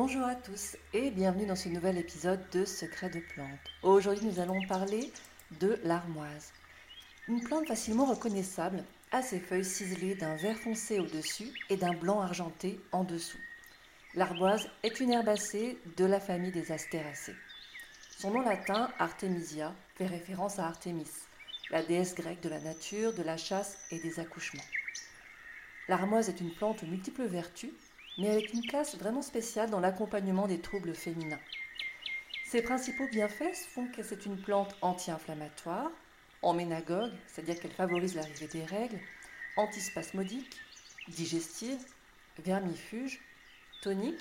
Bonjour à tous et bienvenue dans ce nouvel épisode de Secrets de plantes. Aujourd'hui nous allons parler de l'armoise. Une plante facilement reconnaissable à ses feuilles ciselées d'un vert foncé au-dessus et d'un blanc argenté en dessous. L'armoise est une herbacée de la famille des astéracées. Son nom latin, Artemisia, fait référence à Artémis, la déesse grecque de la nature, de la chasse et des accouchements. L'armoise est une plante aux multiples vertus mais avec une classe vraiment spéciale dans l'accompagnement des troubles féminins. Ses principaux bienfaits font que c'est une plante anti-inflammatoire, emménagogue, c'est-à-dire qu'elle favorise l'arrivée des règles, antispasmodique, digestive, vermifuge, tonique,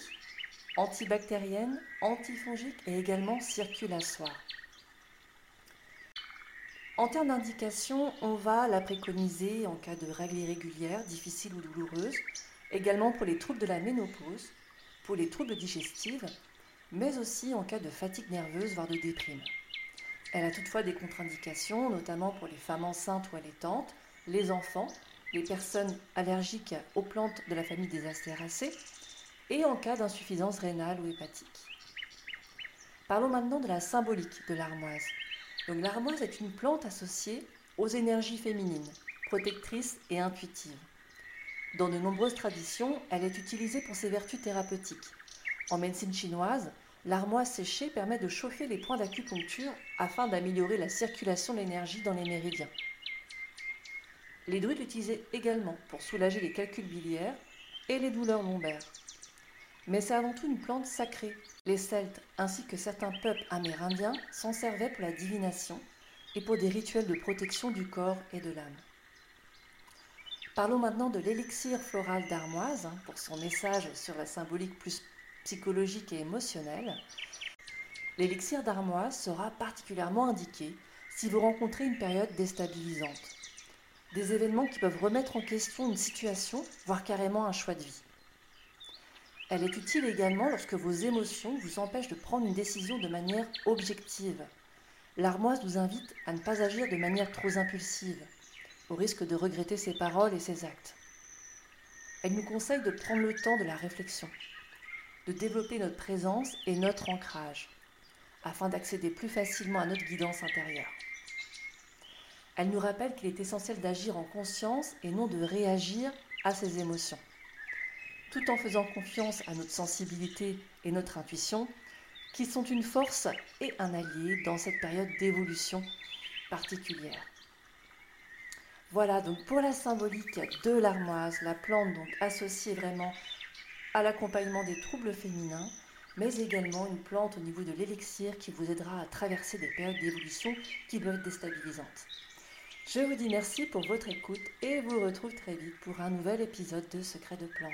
antibactérienne, antifongique et également circulatoire. En termes d'indication, on va la préconiser en cas de règles irrégulières, difficiles ou douloureuses, également pour les troubles de la ménopause, pour les troubles digestifs, mais aussi en cas de fatigue nerveuse, voire de déprime. Elle a toutefois des contre-indications, notamment pour les femmes enceintes ou allaitantes, les enfants, les personnes allergiques aux plantes de la famille des astéracées et en cas d'insuffisance rénale ou hépatique. Parlons maintenant de la symbolique de l'armoise. Donc l'armoise est une plante associée aux énergies féminines, protectrices et intuitives. Dans de nombreuses traditions, elle est utilisée pour ses vertus thérapeutiques. En médecine chinoise, l'armoise séchée permet de chauffer les points d'acupuncture afin d'améliorer la circulation de l'énergie dans les méridiens. Les druides l'utilisaient également pour soulager les calculs biliaires et les douleurs lombaires. Mais c'est avant tout une plante sacrée. Les Celtes ainsi que certains peuples amérindiens s'en servaient pour la divination et pour des rituels de protection du corps et de l'âme. Parlons maintenant de l'élixir floral d'armoise hein, pour son message sur la symbolique plus psychologique et émotionnelle. L'élixir d'armoise sera particulièrement indiqué si vous rencontrez une période déstabilisante. Des événements qui peuvent remettre en question une situation, voire carrément un choix de vie. Elle est utile également lorsque vos émotions vous empêchent de prendre une décision de manière objective. L'armoise nous invite à ne pas agir de manière trop impulsive, au risque de regretter ses paroles et ses actes. Elle nous conseille de prendre le temps de la réflexion, de développer notre présence et notre ancrage, afin d'accéder plus facilement à notre guidance intérieure. Elle nous rappelle qu'il est essentiel d'agir en conscience et non de réagir à ses émotions, tout en faisant confiance à notre sensibilité et notre intuition, qui sont une force et un allié dans cette période d'évolution particulière. Voilà donc pour la symbolique de l'armoise, la plante donc associée vraiment à l'accompagnement des troubles féminins, mais également une plante au niveau de l'élixir qui vous aidera à traverser des périodes d'évolution qui peuvent être déstabilisantes. Je vous dis merci pour votre écoute et vous retrouve très vite pour un nouvel épisode de Secrets de plantes.